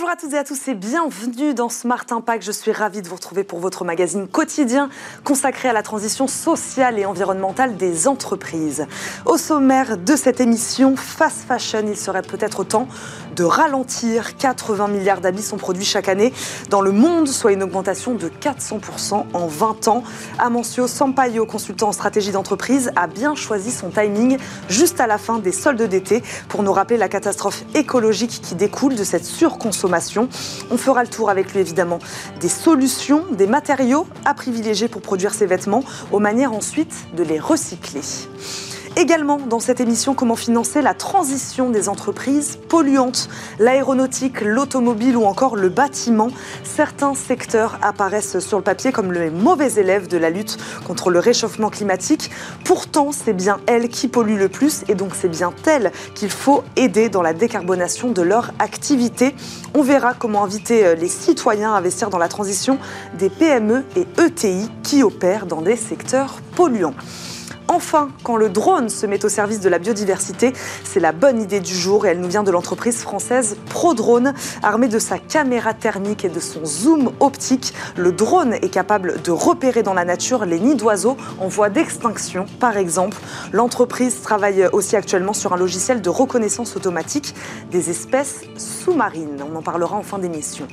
Bonjour à toutes et à tous et bienvenue dans Smart Impact. Je suis ravie de vous retrouver pour votre magazine quotidien consacré à la transition sociale et environnementale des entreprises. Au sommaire de cette émission, fast fashion, il serait peut-être temps de ralentir. 80 milliards d'habits sont produits chaque année dans le monde, soit une augmentation de 400% en 20 ans. Amancio Sampaio, consultant en stratégie d'entreprise, a bien choisi son timing juste à la fin des soldes d'été pour nous rappeler la catastrophe écologique qui découle de cette surconsommation. On fera le tour avec lui évidemment des solutions, des matériaux à privilégier pour produire ces vêtements, aux manières ensuite de les recycler. Également dans cette émission, comment financer la transition des entreprises polluantes, l'aéronautique, l'automobile ou encore le bâtiment. Certains secteurs apparaissent sur le papier comme les mauvais élèves de la lutte contre le réchauffement climatique. Pourtant, c'est bien elles qui polluent le plus et donc c'est bien elles qu'il faut aider dans la décarbonation de leur activité. On verra comment inviter les citoyens à investir dans la transition des PME et ETI qui opèrent dans des secteurs polluants. Enfin, quand le drone se met au service de la biodiversité, c'est la bonne idée du jour et elle nous vient de l'entreprise française ProDrone. Armé de sa caméra thermique et de son zoom optique, le drone est capable de repérer dans la nature les nids d'oiseaux en voie d'extinction, par exemple. L'entreprise travaille aussi actuellement sur un logiciel de reconnaissance automatique des espèces sous-marines. On en parlera en fin d'émission.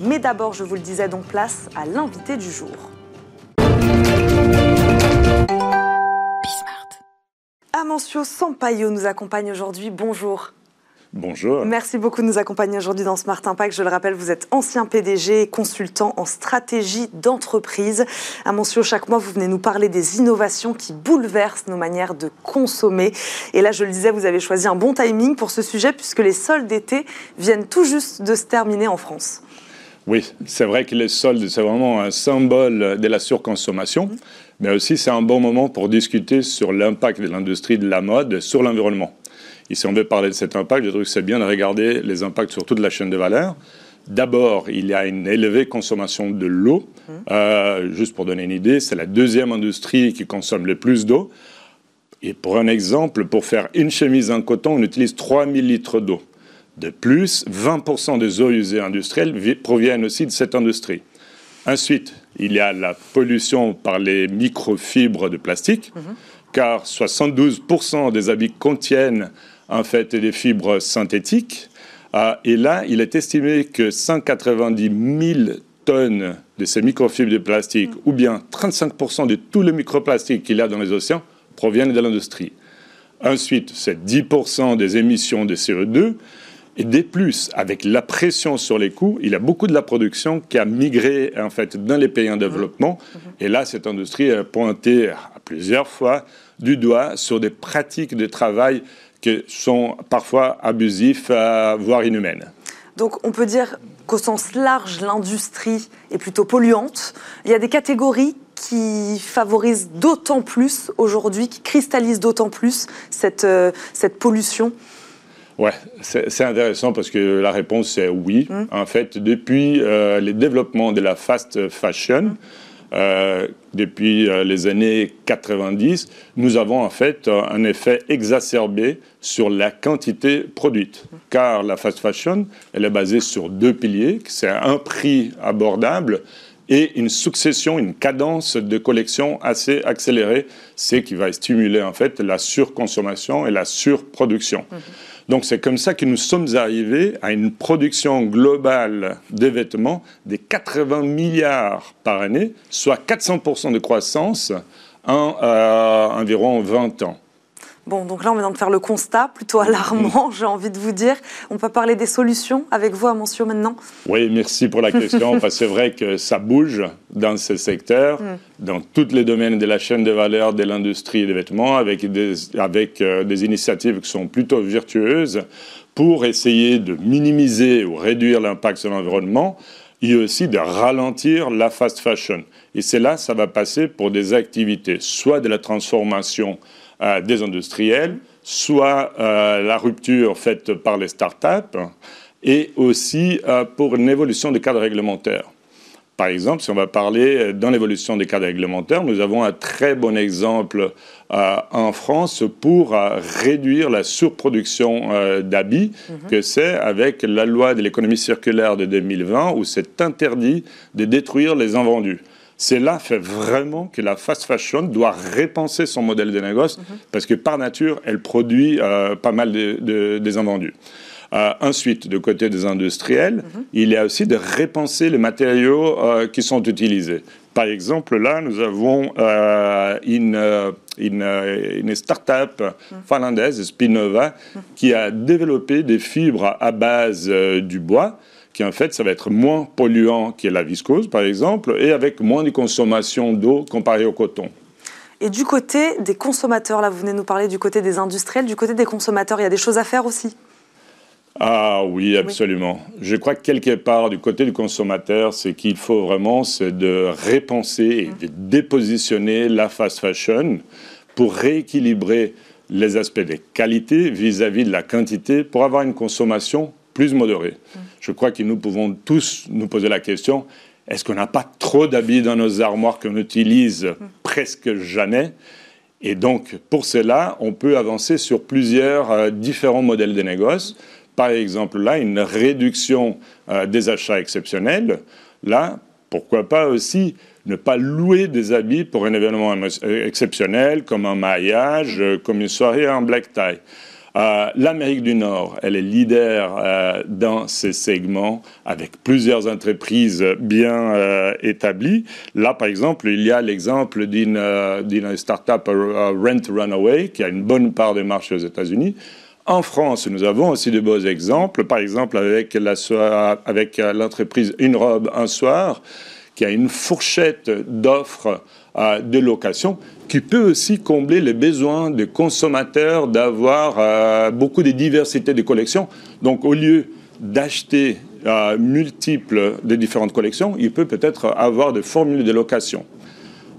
Mais d'abord, je vous le disais, donc place à l'invité du jour. Amancio Sampaio nous accompagne aujourd'hui. Bonjour. Bonjour. Merci beaucoup de nous accompagner aujourd'hui dans Smart Impact. Je le rappelle, vous êtes ancien PDG et consultant en stratégie d'entreprise. Amancio, chaque mois, vous venez nous parler des innovations qui bouleversent nos manières de consommer. Et là, je le disais, vous avez choisi un bon timing pour ce sujet puisque les soldes d'été viennent tout juste de se terminer en France. Oui, c'est vrai que les soldes, c'est vraiment un symbole de la surconsommation. Mmh mais aussi c'est un bon moment pour discuter sur l'impact de l'industrie de la mode sur l'environnement. Et si on veut parler de cet impact, je trouve que c'est bien de regarder les impacts sur toute la chaîne de valeur. D'abord, il y a une élevée consommation de l'eau. Mmh. Euh, juste pour donner une idée, c'est la deuxième industrie qui consomme le plus d'eau. Et pour un exemple, pour faire une chemise en coton, on utilise 3000 litres d'eau. De plus, 20% des eaux usées industrielles proviennent aussi de cette industrie. Ensuite, il y a la pollution par les microfibres de plastique, mhm. car 72% des habits contiennent en fait des fibres synthétiques. Ah, et là, il est estimé que 190 000 tonnes de ces microfibres de plastique, mhm. ou bien 35% de tous les microplastiques qu'il y a dans les océans, proviennent de l'industrie. Ensuite, c'est 10% des émissions de CO2 et des plus, avec la pression sur les coûts, il y a beaucoup de la production qui a migré en fait dans les pays en développement. Mmh. Et là, cette industrie a pointé à plusieurs fois du doigt sur des pratiques de travail qui sont parfois abusives, voire inhumaines. Donc on peut dire qu'au sens large, l'industrie est plutôt polluante. Il y a des catégories qui favorisent d'autant plus aujourd'hui, qui cristallisent d'autant plus cette, euh, cette pollution Ouais, c'est intéressant parce que la réponse c'est oui. Mmh. En fait, depuis euh, les développements de la fast fashion, mmh. euh, depuis euh, les années 90, nous avons en fait un effet exacerbé sur la quantité produite. Mmh. Car la fast fashion, elle est basée sur deux piliers. C'est un prix abordable et une succession, une cadence de collection assez accélérée, c'est qui va stimuler en fait la surconsommation et la surproduction. Donc c'est comme ça que nous sommes arrivés à une production globale des vêtements de 80 milliards par année, soit 400% de croissance en euh, environ 20 ans. Bon, donc là, on vient de faire le constat, plutôt alarmant, j'ai envie de vous dire. On peut parler des solutions avec vous, Amancio, maintenant Oui, merci pour la question, parce que c'est vrai que ça bouge dans ce secteur, mm. dans tous les domaines de la chaîne de valeur de l'industrie des vêtements, avec, des, avec euh, des initiatives qui sont plutôt vertueuses pour essayer de minimiser ou réduire l'impact sur l'environnement et aussi de ralentir la fast fashion. Et c'est là, ça va passer pour des activités, soit de la transformation des industriels, soit euh, la rupture faite par les start-up, et aussi euh, pour une évolution des cadres réglementaires. Par exemple, si on va parler euh, dans l'évolution des cadres réglementaires, nous avons un très bon exemple euh, en France pour euh, réduire la surproduction d'habits, mhm. que c'est avec la loi de l'économie circulaire de 2020 où c'est interdit de détruire les invendus. Cela fait vraiment que la fast fashion doit repenser son modèle de négoce mhm. parce que par nature, elle produit pas mal de, des invendus. Euh, ensuite, du côté des industriels, mhm. il y a aussi de repenser les matériaux euh, qui sont utilisés. Par exemple, là, nous avons euh, une, une, start-up mhm. finlandaise, Spinova, qui a développé des fibres à base du bois qui en fait, ça va être moins polluant que la viscose, par exemple, et avec moins de consommation d'eau comparé au coton. Et du côté des consommateurs, là, vous venez nous parler du côté des industriels, du côté des consommateurs, il y a des choses à faire aussi? Ah oui, absolument. Je crois que quelque part, du côté du consommateur, c'est qu'il faut vraiment de repenser et de dépositionner la fast fashion pour rééquilibrer les aspects des qualités vis-à-vis de la quantité pour avoir une consommation plus modérée. Mm. Je crois que nous pouvons tous nous poser la question, est-ce qu'on n'a pas trop d'habits dans nos armoires qu'on utilise presque jamais? Et donc, pour cela, on peut avancer sur plusieurs euh, différents modèles de négoce par exemple là une réduction euh, des achats exceptionnels, là, pourquoi pas aussi ne pas louer des habits pour un événement exceptionnel, comme un euh, comme une soirée en black tie. Euh, L'Amérique du Nord, elle est leader dans ces segments avec plusieurs entreprises bien établies. Là, par exemple, il y a l'exemple d'une start-up Rent Runaway qui a une bonne part des marchés aux États-Unis. En France, nous avons aussi de beaux exemples, par exemple avec l'entreprise Une robe, un soir, qui a une fourchette d'offres euh, de location qui peut aussi combler les besoins des consommateurs d'avoir euh, beaucoup de diversité de collections. Donc au lieu d'acheter euh, multiples de différentes collections, il peut peut-être avoir des formules de location.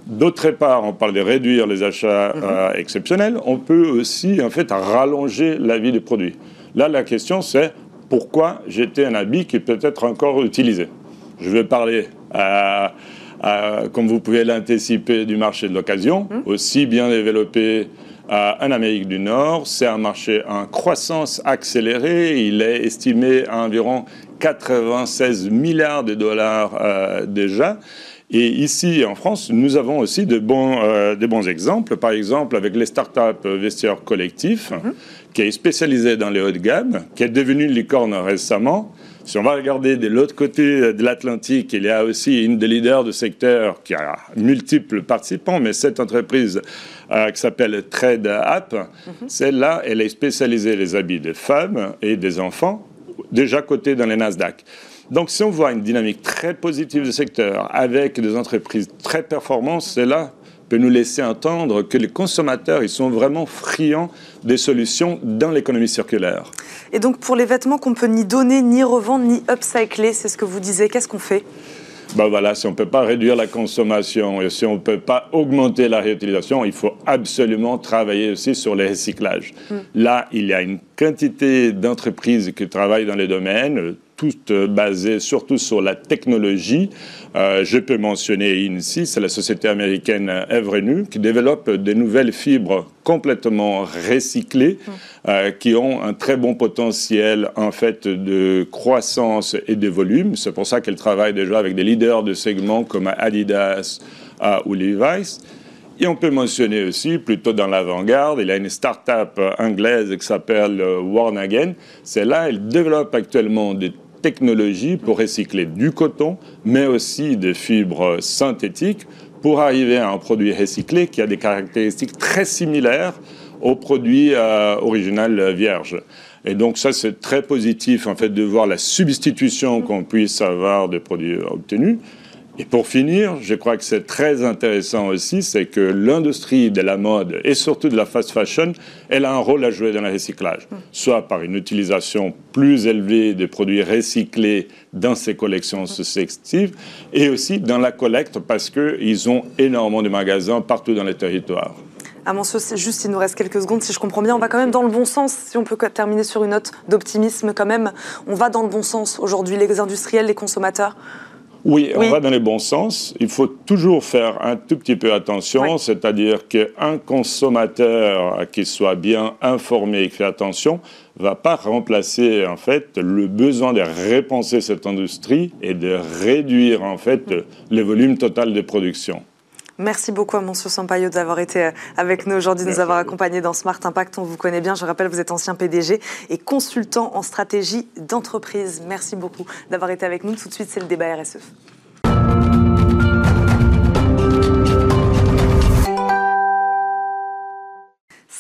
D'autre part, on parle de réduire les achats mhm. euh, exceptionnels. On peut aussi, en fait, rallonger la vie des produits. Là, la question, c'est pourquoi jeter un habit qui peut être encore utilisé? Je vais parler, euh, euh, comme vous pouvez l'anticiper, du marché de l'occasion, mhm. aussi bien développé en Amérique du Nord. C'est un marché en croissance accélérée. Il est estimé à environ 96 milliards de dollars déjà. Et ici, en France, nous avons aussi de bons, euh, bons exemples. Par exemple, avec les startups vestiaires collectifs, mhm. qui est spécialisé dans les hauts de gamme, qui est devenu une licorne récemment. Si on va regarder de l'autre côté de l'Atlantique, il y a aussi une des leaders du secteur qui a multiples participants, mais cette entreprise euh, qui s'appelle Trade App, mhm. celle-là, elle est spécialisée les habits des femmes et des enfants, déjà cotée dans les Nasdaq. Donc si on voit une dynamique très positive du secteur avec des entreprises très performantes, cela peut nous laisser entendre que les consommateurs, ils sont vraiment friands des solutions dans l'économie circulaire. Et donc pour les vêtements qu'on peut ni donner, ni revendre, ni upcycler, c'est ce que vous disiez, qu'est-ce qu'on fait? Ben voilà, si on ne peut pas réduire la consommation et si on ne peut pas augmenter la réutilisation, il faut absolument travailler aussi sur le recyclage. Hmm. Là, il y a une quantité d'entreprises qui travaillent dans les domaines, toutes basées surtout sur la technologie. Euh, je peux mentionner ici, c'est la société américaine Evrenu qui développe des nouvelles fibres complètement recyclées mm. euh, qui ont un très bon potentiel en fait de croissance et de volume. C'est pour ça qu'elle travaille déjà avec des leaders de segments comme Adidas euh, ou Levi's. Et on peut mentionner aussi, plutôt dans l'avant-garde, il y a une start-up anglaise qui s'appelle Warnagen. C'est là, elle développe actuellement des technologies pour recycler du coton, mais aussi des fibres synthétiques pour arriver à un produit recyclé qui a des caractéristiques très similaires au produit euh, original vierge. Et donc ça, c'est très positif en fait de voir la substitution qu'on puisse avoir des produits obtenus. Et pour finir, je crois que c'est très intéressant aussi, c'est que l'industrie de la mode et surtout de la fast fashion, elle a un rôle à jouer dans le recyclage, soit par une utilisation plus élevée des produits recyclés dans ses collections successives, et aussi dans la collecte parce qu'ils ont énormément de magasins partout dans les territoires. À mon sens, juste, il nous reste quelques secondes. Si je comprends bien, on va quand même dans le bon sens. Si on peut terminer sur une note d'optimisme, quand même, on va dans le bon sens aujourd'hui, les industriels, les consommateurs. Oui, on va dans le bon sens. Il faut toujours faire un tout petit peu attention, c'est-à-dire qu'un consommateur qui soit bien informé et qui fait attention va pas remplacer en fait le besoin de repenser cette industrie et de réduire en fait le volume total de production. Merci beaucoup à Monsieur Sampaio d'avoir été euh, avec nous aujourd'hui, de nous avoir accompagnés dans Smart Impact. On vous connaît bien. Je rappelle, vous êtes ancien PDG et consultant en stratégie d'entreprise. Merci beaucoup d'avoir été avec nous. Tout de suite, c'est le débat RSE.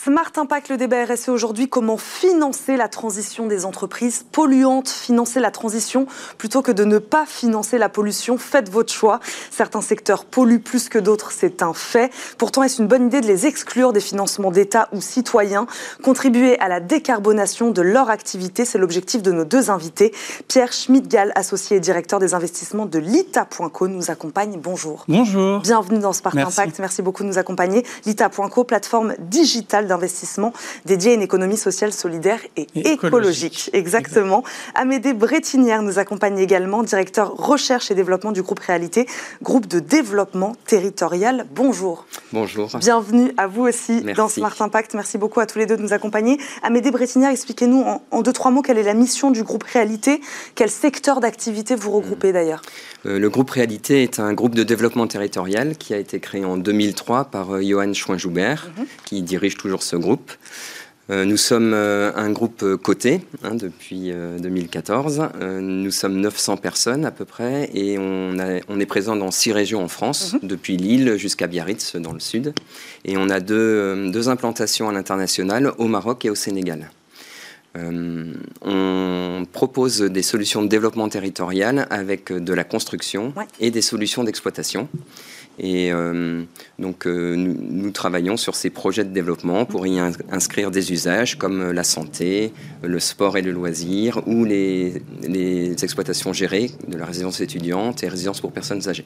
Smart Impact, le débat RSE aujourd'hui, comment financer la transition des entreprises polluantes, financer la transition plutôt que de ne pas financer la pollution. Faites votre choix. Certains secteurs polluent plus que d'autres, c'est un fait. Pourtant, est-ce une bonne idée de les exclure des financements d'État ou citoyens? Contribuer à la décarbonation de leur activité, c'est l'objectif de nos deux invités. Pierre Schmidt-Gall, associé et directeur des investissements de l'ITA.co, nous accompagne. Bonjour. Bonjour. Bienvenue dans Smart Impact. Merci beaucoup de nous accompagner. l'ITA.co, plateforme digitale d'investissement dédié à une économie sociale, solidaire et, écologique. Exactement. Amédée Brettinière nous accompagne également, directeur recherche et développement du groupe Réalité, groupe de développement territorial. Bonjour. Bonjour. Bienvenue à vous aussi dans Smart Impact. Merci beaucoup à tous les deux de nous accompagner. Amédée Brettinière, expliquez-nous en, deux, trois mots quelle est la mission du groupe Réalité, quel secteur d'activité vous regroupez d'ailleurs? Euh, Le groupe Réalité est un groupe de développement territorial qui a été créé en 2003 par euh, Johan Chouin-Joubert, mhm. qui dirige toujours ce groupe. Euh, nous sommes euh, un groupe coté hein, depuis 2014. Euh, nous sommes 900 personnes à peu près et on, est présent dans six régions en France, mhm. depuis Lille jusqu'à Biarritz dans le sud. Et on a deux, deux implantations à l'international, au Maroc et au Sénégal. on propose des solutions de développement territorial avec de la construction et des solutions d'exploitation. Et euh, donc, euh, nous, travaillons sur ces projets de développement pour y inscrire des usages comme la santé, le sport et le loisir, ou les, les exploitations gérées de la résidence étudiante et résidence pour personnes âgées.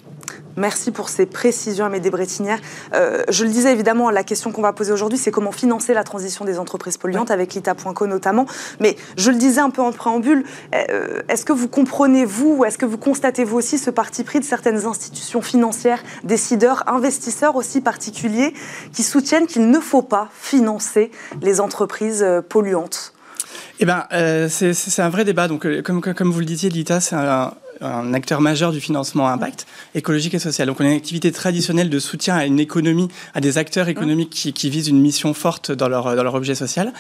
Merci pour ces précisions, Amédée Brettinière. Euh, je le disais évidemment, la question qu'on va poser aujourd'hui, c'est comment financer la transition des entreprises polluantes, avec l'ITA.co notamment. Mais je le disais un peu en préambule, est-ce que vous comprenez, vous, ou est-ce que vous constatez, vous aussi, ce parti pris de certaines institutions financières, des décideurs, investisseurs aussi particuliers qui soutiennent qu'il ne faut pas financer les entreprises euh, polluantes eh ben, euh, c'est un vrai débat. Donc, euh, comme, comme vous le disiez, l'ITA, c'est un, un acteur majeur du financement impact écologique et social. Donc on a une activité traditionnelle de soutien à une économie, à des acteurs économiques qui, qui visent une mission forte dans leur, dans leur objet social.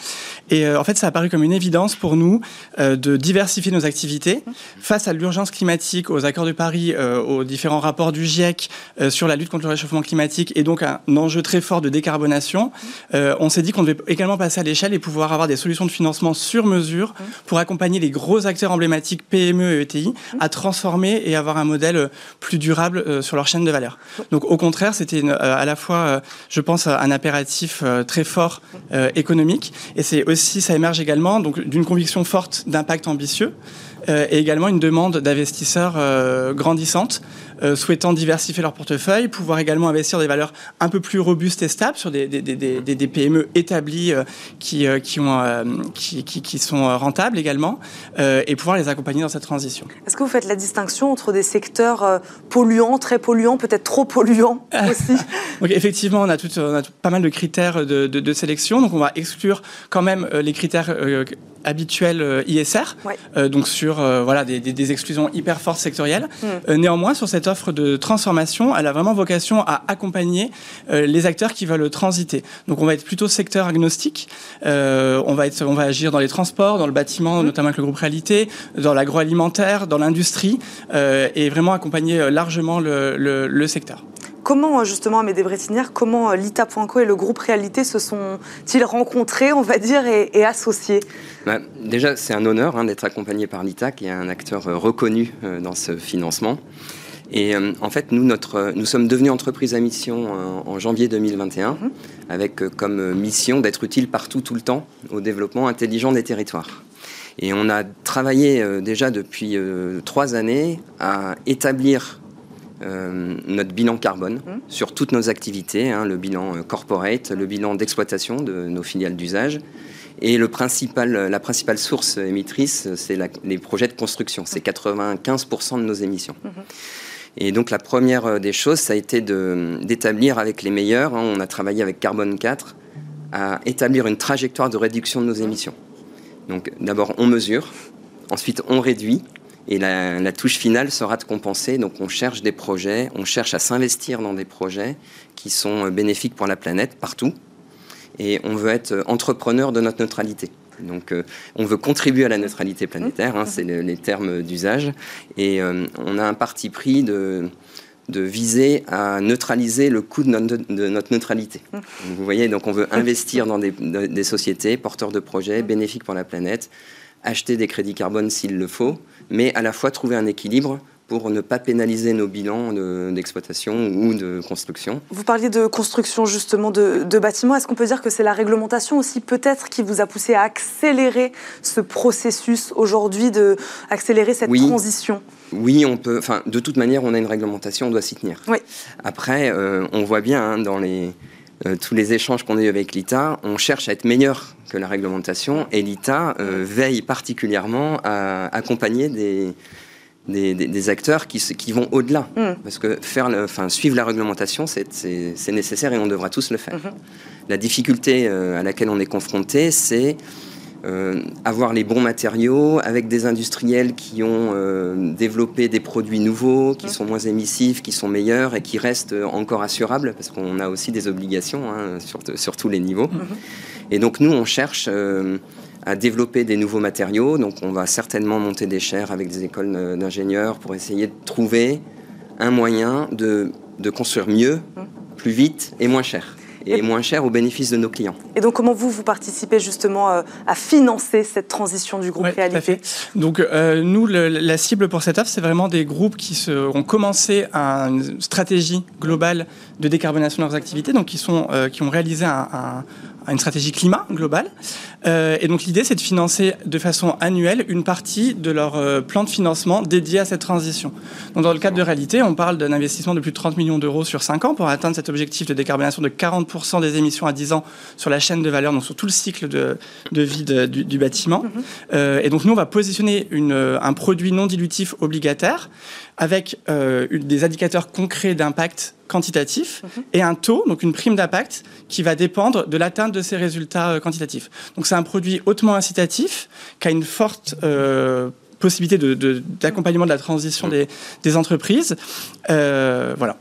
Et euh, en fait, ça a paru comme une évidence pour nous euh, de diversifier nos activités face à l'urgence climatique, aux accords de Paris, euh, aux différents rapports du GIEC sur la lutte contre le réchauffement climatique et donc un enjeu très fort de décarbonation. on s'est dit qu'on devait également passer à l'échelle et pouvoir avoir des solutions de financement sur mesure pour accompagner les gros acteurs emblématiques PME et ETI à transformer et avoir un modèle plus durable euh, sur leur chaîne de valeur. Donc au contraire, c'était euh, à la fois, euh, je pense, un impératif très fort économique et c'est aussi, ça émerge également donc d'une conviction forte d'impact ambitieux. Euh, et également une demande d'investisseurs euh, grandissante euh, souhaitant diversifier leur portefeuille, pouvoir également investir des valeurs un peu plus robustes et stables sur des, des, des, des PME établies qui, qui, ont, qui, qui, qui, sont rentables également, et pouvoir les accompagner dans cette transition. Est-ce que vous faites la distinction entre des secteurs polluants, très polluants, peut-être trop polluants aussi? Donc effectivement, on a, tout, on a pas mal de critères de, de, de, sélection, donc on va exclure quand même les critères habituels ISR, donc sur euh, voilà, des, exclusions hyper fortes sectorielles. Mm. Euh, néanmoins, sur cette offre de transformation, elle a vraiment vocation à accompagner euh, les acteurs qui veulent transiter. Donc on va être plutôt secteur agnostique. on, va être, on va agir dans les transports, dans le bâtiment, mm. notamment avec le groupe Réalité, dans l'agroalimentaire, dans l'industrie, et vraiment accompagner largement le secteur. Comment, euh, justement, à Médébrétinière, comment euh, l'ITA.co et le groupe Réalité se sont-ils rencontrés, on va dire, et, associés? Bah, Déjà, c'est un honneur hein, d'être accompagné par l'ITA, qui est un acteur euh, reconnu dans ce financement. Et en fait, nous, notre, nous sommes devenus entreprise à mission en, janvier 2021, mhm. avec comme mission d'être utile partout, tout le temps, au développement intelligent des territoires. Et on a travaillé déjà depuis trois années à établir euh, notre bilan carbone mmh. sur toutes nos activités, hein, le bilan euh, corporate, le bilan d'exploitation de nos filiales d'usage. Et le principal, la principale source émettrice, c'est les projets de construction. C'est 95% de nos émissions. Mhm. Et donc la première des choses, ça a été d'établir avec les meilleurs, hein, on a travaillé avec Carbone 4, à établir une trajectoire de réduction de nos émissions. Donc d'abord on mesure, ensuite on réduit, et la, touche finale sera de compenser. Donc on cherche des projets, on cherche à s'investir dans des projets qui sont bénéfiques pour la planète partout. Et on veut être entrepreneur de notre neutralité. Donc euh, on veut contribuer à la neutralité planétaire, hein, c'est les termes d'usage. Et euh, on a un parti pris de, viser à neutraliser le coût de notre, neutralité. Vous voyez, donc on veut investir dans des sociétés porteurs de projets bénéfiques pour la planète, acheter des crédits carbone s'il le faut, mais à la fois trouver un équilibre pour ne pas pénaliser nos bilans d'exploitation ou de construction. Vous parliez de construction justement de, bâtiments. Est-ce qu'on peut dire que c'est la réglementation aussi peut-être qui vous a poussé à accélérer ce processus aujourd'hui, de accélérer cette transition? Oui, on peut. Enfin, de toute manière, on a une réglementation, on doit s'y tenir. Oui. Après, euh, on voit bien hein, dans les euh, tous les échanges qu'on a eu avec l'ITA, on cherche à être meilleur que la réglementation et l'ITA euh, veille particulièrement à accompagner des, des, acteurs qui, qui vont au-delà. Mm. Parce que faire enfin, suivre la réglementation, c'est nécessaire et on devra tous le faire. Mm-hmm. La difficulté euh, à laquelle on est confronté, c'est euh, avoir les bons matériaux avec des industriels qui ont euh, développé des produits nouveaux, qui sont moins émissifs, qui sont meilleurs et qui restent encore assurables, parce qu'on a aussi des obligations hein, sur, tous les niveaux. Mhm. Et donc nous, on cherche euh, à développer des nouveaux matériaux, donc on va certainement monter des chaires avec des écoles d'ingénieurs pour essayer de trouver un moyen de, de construire mieux, mhm. plus vite et moins cher et, moins cher au bénéfice de nos clients. Et donc, comment vous, vous participez justement euh, à financer cette transition du groupe Réalité tout à fait. Donc, euh, nous, la cible pour cette offre, c'est vraiment des groupes qui se, ont commencé une stratégie globale de décarbonation de leurs activités, donc qui, sont, euh, qui ont réalisé un une stratégie climat globale. Euh, et donc l'idée, c'est de financer de façon annuelle une partie de leur euh, plan de financement dédié à cette transition. Donc dans le cadre de réalité, on parle d'un investissement de plus de 30 millions d'euros sur 5 ans pour atteindre cet objectif de décarbonation de 40% des émissions à 10 ans sur la chaîne de valeur, donc sur tout le cycle de, de vie du, bâtiment. Mm-hmm. Euh, et donc nous, on va positionner une, un produit non dilutif obligataire avec des indicateurs concrets d'impact quantitatif mhm. et un taux, donc une prime d'impact, qui va dépendre de l'atteinte de ces résultats euh, quantitatifs. Donc c'est un produit hautement incitatif, qui a une forte euh, possibilité d'accompagnement de, la transition des, des entreprises. voilà.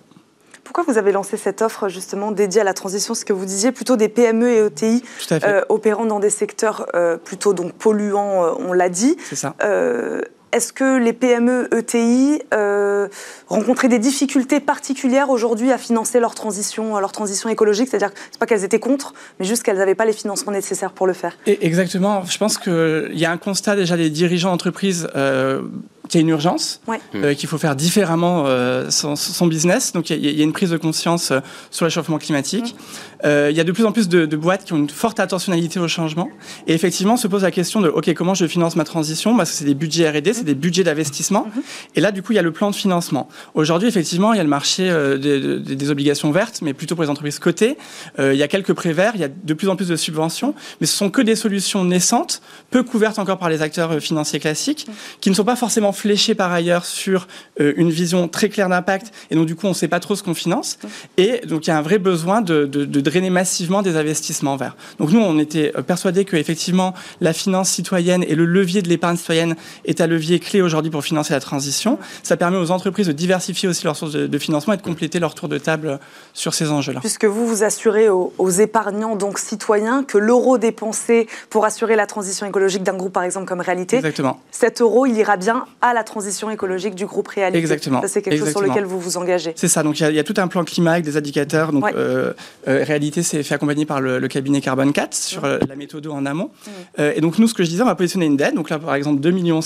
Pourquoi vous avez lancé cette offre justement dédiée à la transition Ce que vous disiez, plutôt des PME et ETI opérant dans des secteurs plutôt donc polluants, on l'a dit. C'est ça. Est-ce que les PME ETI euh, rencontraient des difficultés particulières aujourd'hui à financer leur transition, transition écologique? C'est-à-dire, c'est pas qu'elles étaient contre, mais juste qu'elles n'avaient pas les financements nécessaires pour le faire. exactement. Je pense qu'il y a un constat déjà des dirigeants d'entreprise euh, qu'il y a une urgence, euh, qu'il faut faire différemment euh, son, business. Donc il y, a une prise de conscience euh, sur le réchauffement climatique. il y a de plus en plus de, boîtes qui ont une forte attentionnalité au changement. Et effectivement, se pose la question de OK, comment je finance ma transition? Parce que c'est des budgets R&D, c'est des budgets d'investissement. Et là, du coup, il y a le plan de financement. Aujourd'hui, effectivement, il y a le marché des, des, obligations vertes, mais plutôt pour les entreprises cotées. il y a quelques prêts verts, il y a de plus en plus de subventions, mais ce sont que des solutions naissantes, peu couvertes encore par les acteurs financiers classiques, qui ne sont pas forcément fléché par ailleurs sur euh, une vision très claire d'impact, et donc du coup on ne sait pas trop ce qu'on finance, et donc il y a un vrai besoin de, drainer massivement des investissements verts. Donc nous on était euh, persuadés que effectivement la finance citoyenne et le levier de l'épargne citoyenne est un levier clé aujourd'hui pour financer la transition. Ça permet aux entreprises de diversifier aussi leurs sources de, financement et de compléter leur tour de table sur ces enjeux-là. Puisque vous vous assurez aux, aux épargnants donc citoyens que l'euro dépensé pour assurer la transition écologique d'un groupe par exemple comme Réalité, Exactement. cet euro il ira bien à la transition écologique du groupe Réalité. Exactement. c'est quelque chose sur lequel vous vous engagez. C'est ça. Donc il y, a tout un plan climat avec des indicateurs. Donc euh, euh, Réalité c'est fait accompagner par le, cabinet Carbone 4 sur euh, la méthode en amont. et donc nous, ce que je disais, on va positionner une dette. Donc là, par exemple, 2,5 millions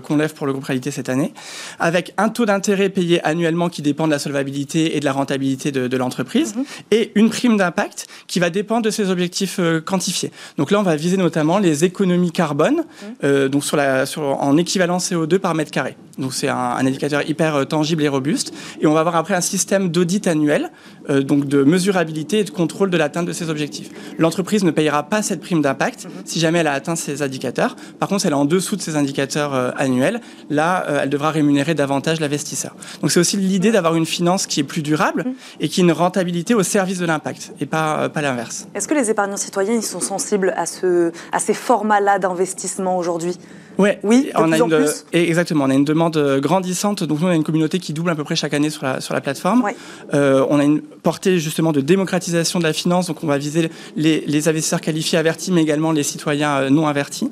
qu'on lève pour le groupe Réalité cette année, avec un taux d'intérêt payé annuellement qui dépend de la solvabilité et de la rentabilité de, l'entreprise, mhm. et une prime d'impact qui va dépendre de ses objectifs quantifiés. Donc là, on va viser notamment les économies carbone, mhm. donc sur la, sur, en équivalent CO2 par mètre carré. Donc c'est un, indicateur hyper euh, tangible et robuste. Et on va avoir après un système d'audit annuel, euh, donc de mesurabilité et de contrôle de l'atteinte de ces objectifs. L'entreprise ne payera pas cette prime d'impact si jamais elle a atteint ces indicateurs. Par contre, si elle est en dessous de ces indicateurs euh, annuels, là, elle devra rémunérer davantage l'investisseur. Donc c'est aussi l'idée d'avoir une finance qui est plus durable et qui a une rentabilité au service de l'impact et pas, pas l'inverse. Est-ce que les épargnants citoyens ils sont sensibles à, ce, à ces formats-là d'investissement aujourd'hui? Ouais, oui, de on plus a en une, plus exactement. On a une demande euh, grandissante. Donc nous, on a une communauté qui double à peu près chaque année sur la, sur la plateforme. Euh, on a une portée justement de démocratisation de la finance. Donc on va viser les, les investisseurs qualifiés avertis, mais également les citoyens euh, non avertis.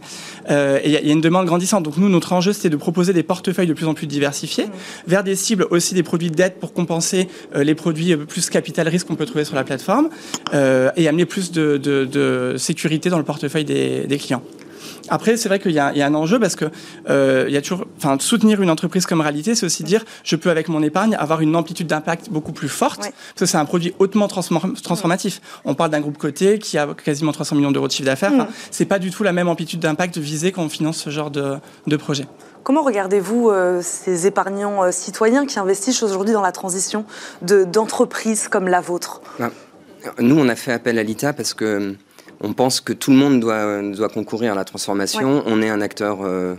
et il y, a une demande grandissante. Donc nous, notre enjeu, c'était de proposer des portefeuilles de plus en plus diversifiés mmh. vers des cibles aussi des produits de dette pour compenser les produits plus capital risque qu'on peut trouver sur la plateforme et amener plus de, de, de, sécurité dans le portefeuille des, des clients. Après, c'est vrai qu'il y, a un enjeu parce que euh, il y a toujours, enfin, soutenir une entreprise comme réalité, c'est aussi dire, je peux avec mon épargne avoir une amplitude d'impact beaucoup plus forte, parce que c'est un produit hautement transformatif. On parle d'un groupe coté qui a quasiment 300 millions d'euros de chiffre d'affaires. Ce c'est pas du tout la même amplitude d'impact visée quand on finance ce genre de, projet. Comment regardez-vous euh, ces épargnants euh, citoyens qui investissent aujourd'hui dans la transition d'entreprises comme la vôtre? Bah, Nous, on a fait appel à l'ITA parce que on pense que tout le monde doit, doit concourir à la transformation. On est un acteur euh,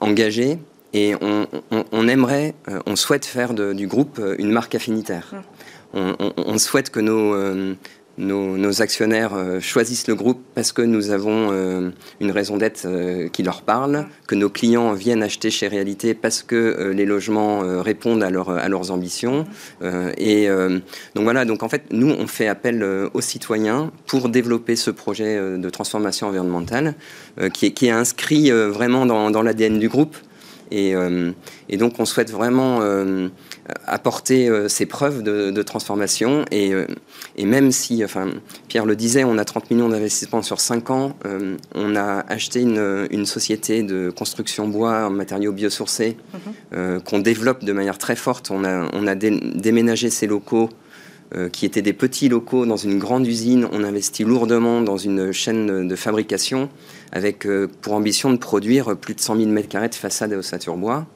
engagé et on, aimerait, euh, on souhaite faire du groupe euh, une marque affinitaire. Hum. On, souhaite que nos, nos, actionnaires euh, choisissent le groupe parce que nous avons euh, une raison d'être euh, qui leur parle, que nos clients viennent acheter chez Réalité parce que les logements répondent à, leurs ambitions. et donc voilà, donc en fait, nous, on fait appel aux citoyens pour développer ce projet de transformation environnementale qui est, inscrit vraiment dans l'ADN du groupe. Et, et, donc, on souhaite vraiment apporter euh, ces preuves de, transformation. Et, euh, et, même si, enfin, Pierre le disait, on a 30 millions d'investissements sur 5 ans, euh, on a acheté une, une, société de construction bois en matériaux biosourcés mhm. qu'on développe de manière très forte. On a, on a déménagé ces locaux qui étaient des petits locaux dans une grande usine. On investit lourdement dans une chaîne de fabrication avec pour ambition de produire plus de 100 000 m2 de façade à ossature bois.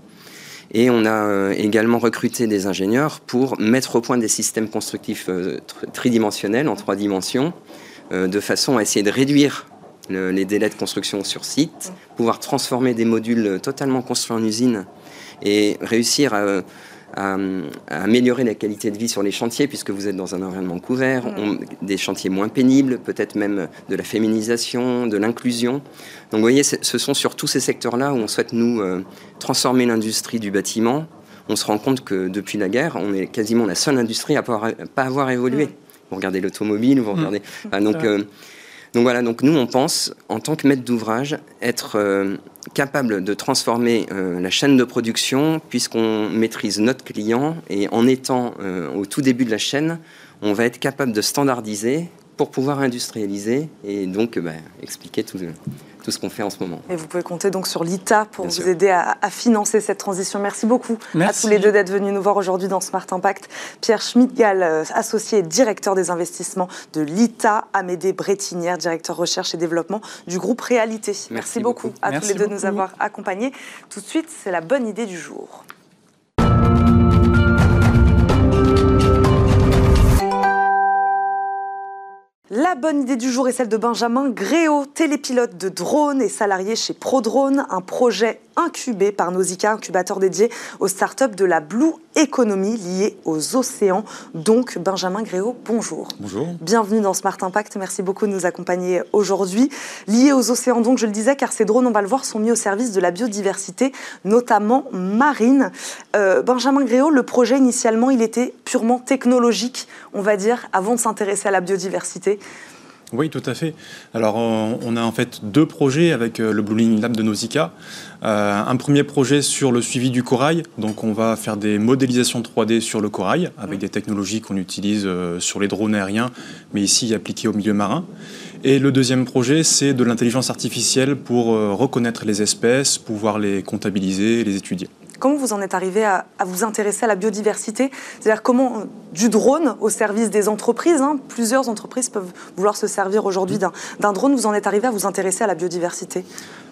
Et on a euh, également recruté des ingénieurs pour mettre au point des systèmes constructifs euh, tridimensionnels, en trois dimensions, euh, de façon à essayer de réduire les délais de construction sur site, pouvoir transformer des modules totalement construits en usine et réussir à à, améliorer la qualité de vie sur les chantiers, puisque vous êtes dans un environnement couvert, mm. des chantiers moins pénibles, peut-être même de la féminisation, de l'inclusion. Donc vous voyez, ce sont sur tous ces secteurs-là où on souhaite, nous, euh, transformer l'industrie du bâtiment. On se rend compte que depuis la guerre, on est quasiment la seule industrie à ne pas avoir évolué. Mm. Vous regardez l'automobile, vous mm. regardez... donc, euh, donc voilà, donc nous on pense, en tant que maître d'ouvrage, être euh, capable de transformer euh, la chaîne de production puisqu'on maîtrise notre client et en étant euh, au tout début de la chaîne, on va être capable de standardiser pour pouvoir industrialiser et donc bah, expliquer tout, tout ce qu'on fait en ce moment. Et vous pouvez compter donc sur l'ITA pour vous aider à, financer cette transition. Merci beaucoup à tous les deux d'être venus nous voir aujourd'hui dans Smart Impact. Pierre Schmidgal, euh, associé et directeur des investissements de l'ITA, Amédée Brettinière, directeur recherche et développement du groupe Réalité. Merci, beaucoup, à tous les deux de nous avoir accompagnés. Tout de suite, c'est la bonne idée du jour. La bonne idée du jour est celle de Benjamin Gréau, télépilote de drone et salarié chez ProDrone, un projet incubé par Nausicaa, incubateur dédié aux startups de la Blue Economy liée aux océans. Donc, Benjamin Gréau, bonjour. Bonjour. Bienvenue dans Smart Impact. Merci beaucoup de nous accompagner aujourd'hui. Liés aux océans, donc, je le disais, car ces drones, on va le voir, sont mis au service de la biodiversité, notamment marine. Euh, Benjamin Gréau, le projet initialement, il était purement technologique, on va dire, avant de s'intéresser à la biodiversité. Oui, tout à fait. Alors, on a en fait deux projets avec euh, le Blue Line Lab de Nausicaa. Euh, un premier projet sur le suivi du corail. Donc, on va faire des modélisations 3D sur le corail avec des technologies qu'on utilise euh, sur les drones aériens, mais ici appliquées au milieu marin. Et le deuxième projet, c'est de l'intelligence artificielle pour reconnaître les espèces, pouvoir les comptabiliser, les étudier. Comment vous en êtes arrivé à, vous intéresser à la biodiversité? C'est-à-dire comment, du drone au service des entreprises, hein, plusieurs entreprises peuvent vouloir se servir aujourd'hui d'un drone, vous en êtes arrivé à vous intéresser à la biodiversité?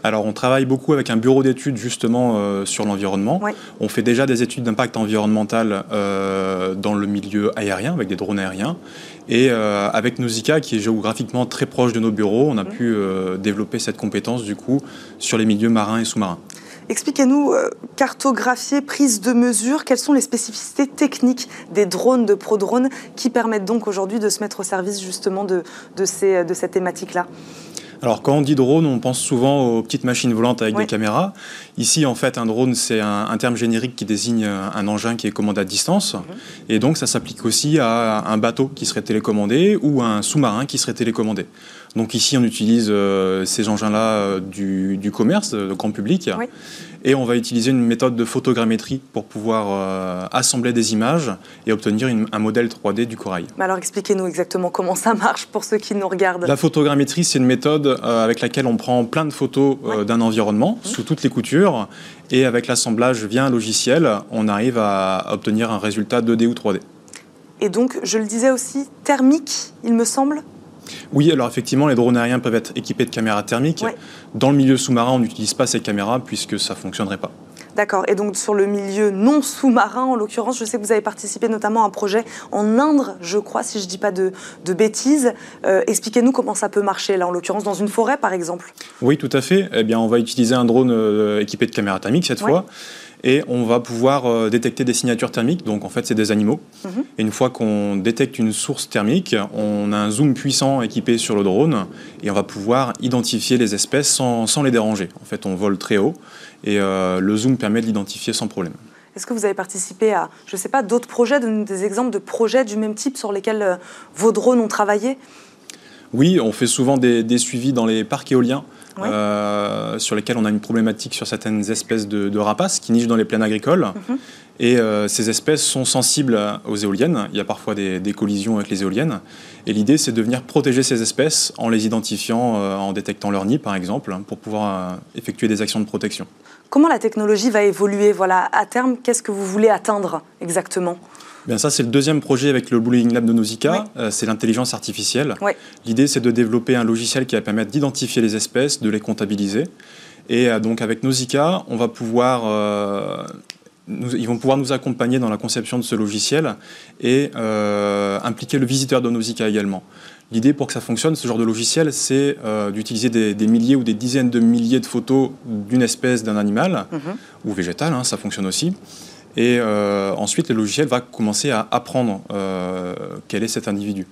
Alors, on travaille beaucoup avec un bureau d'études justement euh, sur l'environnement. On fait déjà des études d'impact environnemental euh, dans le milieu aérien, avec des drones aériens. Et euh, avec Nausicaa, qui est géographiquement très proche de nos bureaux, on a pu développer cette compétence du coup sur les milieux marins et sous-marins. Expliquez-nous, cartographier, prise de mesure, quelles sont les spécificités techniques des drones de ProDrone qui permettent donc aujourd'hui de se mettre au service justement de, de, ces, de cette thématique-là? Alors quand on dit drone, on pense souvent aux petites machines volantes avec des caméras. Ici, en fait, un drone, c'est un, terme générique qui désigne un engin qui est commandé à distance. Mhm. Et donc, ça s'applique aussi à un bateau qui serait télécommandé ou à un sous-marin qui serait télécommandé. Donc ici, on utilise euh, ces engins-là euh, du, commerce, de grand public. Et on va utiliser une méthode de photogrammétrie pour pouvoir euh, assembler des images et obtenir un modèle 3D du corail. alors expliquez-nous exactement comment ça marche pour ceux qui nous regardent. La photogrammétrie, c'est une méthode avec laquelle on prend plein de photos d'un environnement mhm. sous toutes les coutures. Et avec l'assemblage via un logiciel, on arrive à obtenir un résultat 2D ou 3D. Et donc, je le disais aussi, thermique, il me semble? Oui, alors effectivement, les drones aériens peuvent être équipés de caméras thermiques. Dans le milieu sous-marin, on n'utilise pas ces caméras puisque ça ne fonctionnerait pas. D'accord. Et donc sur le milieu non sous-marin, en l'occurrence, je sais que vous avez participé notamment à un projet en Inde, je crois, si je ne dis pas de, bêtises. Euh, expliquez-nous comment ça peut marcher, là, en l'occurrence, dans une forêt, par exemple. Oui, tout à fait. Eh bien, on va utiliser un drone euh, équipé de caméras thermiques cette fois et on va pouvoir euh, détecter des signatures thermiques. Donc en fait, c'est des animaux. Mhm. Et une fois qu'on détecte une source thermique, on a un zoom puissant équipé sur le drone et on va pouvoir identifier les espèces sans, les déranger. En fait, on vole très haut et euh, le zoom permet de l'identifier sans problème. Est-ce que vous avez participé à, je ne sais pas, d'autres projets, des exemples de projets du même type sur lesquels euh, vos drones ont travaillé? Oui, on fait souvent des suivis dans les parcs éoliens. Euh, sur lesquels on a une problématique sur certaines espèces de, rapaces qui nichent dans les plaines agricoles. Mhm. Et euh, ces espèces sont sensibles aux éoliennes. Il y a parfois des, collisions avec les éoliennes. Et l'idée, c'est de venir protéger ces espèces en les identifiant, euh, en détectant leur nid, par exemple, hein, pour pouvoir effectuer des actions de protection. Comment la technologie va évoluer? Voilà, À terme, qu'est-ce que vous voulez atteindre exactement? Bien, ça, c'est le deuxième projet avec le Blue Lab de Nausicaa. Euh, c'est l'intelligence artificielle. L'idée, c'est de développer un logiciel qui va permettre d'identifier les espèces, de les comptabiliser. Et euh, donc, avec Nausicaa, on va pouvoir. Euh, ils vont pouvoir nous accompagner dans la conception de ce logiciel et impliquer le visiteur de Nausicaa également. L'idée pour que ça fonctionne, ce genre de logiciel, c'est d'utiliser des, milliers ou des dizaines de milliers de photos d'une espèce, d'un animal, mhm. ou végétal, hein, ça fonctionne aussi. Et euh, ensuite, le logiciel va commencer à apprendre euh, quel est cet individu.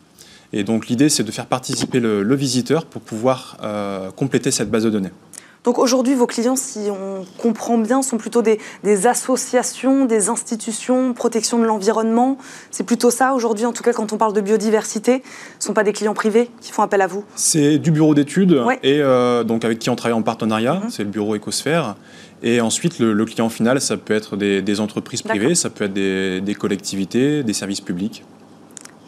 Et donc l'idée, c'est de faire participer le, visiteur pour pouvoir euh, compléter cette base de données. Donc aujourd'hui, vos clients, si on comprend bien, sont plutôt des, associations, des institutions, protection de l'environnement. C'est plutôt ça aujourd'hui, en tout cas quand on parle de biodiversité. Ce ne sont pas des clients privés qui font appel à vous C'est du bureau d'études et donc avec qui on travaille en partenariat. Mhm. C'est le bureau Ecosphère. Et ensuite, le, client final, ça peut être des, entreprises privées, ça peut être des collectivités, des services publics.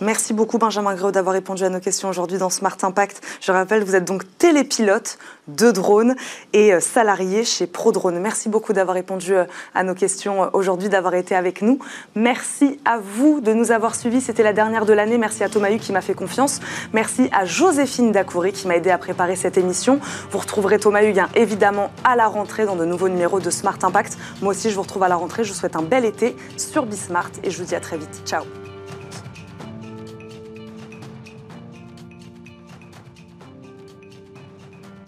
Merci beaucoup Benjamin Gréau d'avoir répondu à nos questions aujourd'hui dans Smart Impact. Je rappelle, vous êtes donc télépilote de drone et euh, salarié chez ProDrone. Merci beaucoup d'avoir répondu euh, à nos questions euh, aujourd'hui, d'avoir été avec nous. Merci à vous de nous avoir suivis. C'était la dernière de l'année. Merci à Thomas Hu qui m'a fait confiance. Merci à Joséphine Dacoury qui m'a aidé à préparer cette émission. Vous retrouverez Thomas Hu évidemment à la rentrée dans de nouveaux numéros de Smart Impact. Moi aussi, je vous retrouve à la rentrée. Je vous souhaite un bel été sur Bismart et je vous dis à très vite. Ciao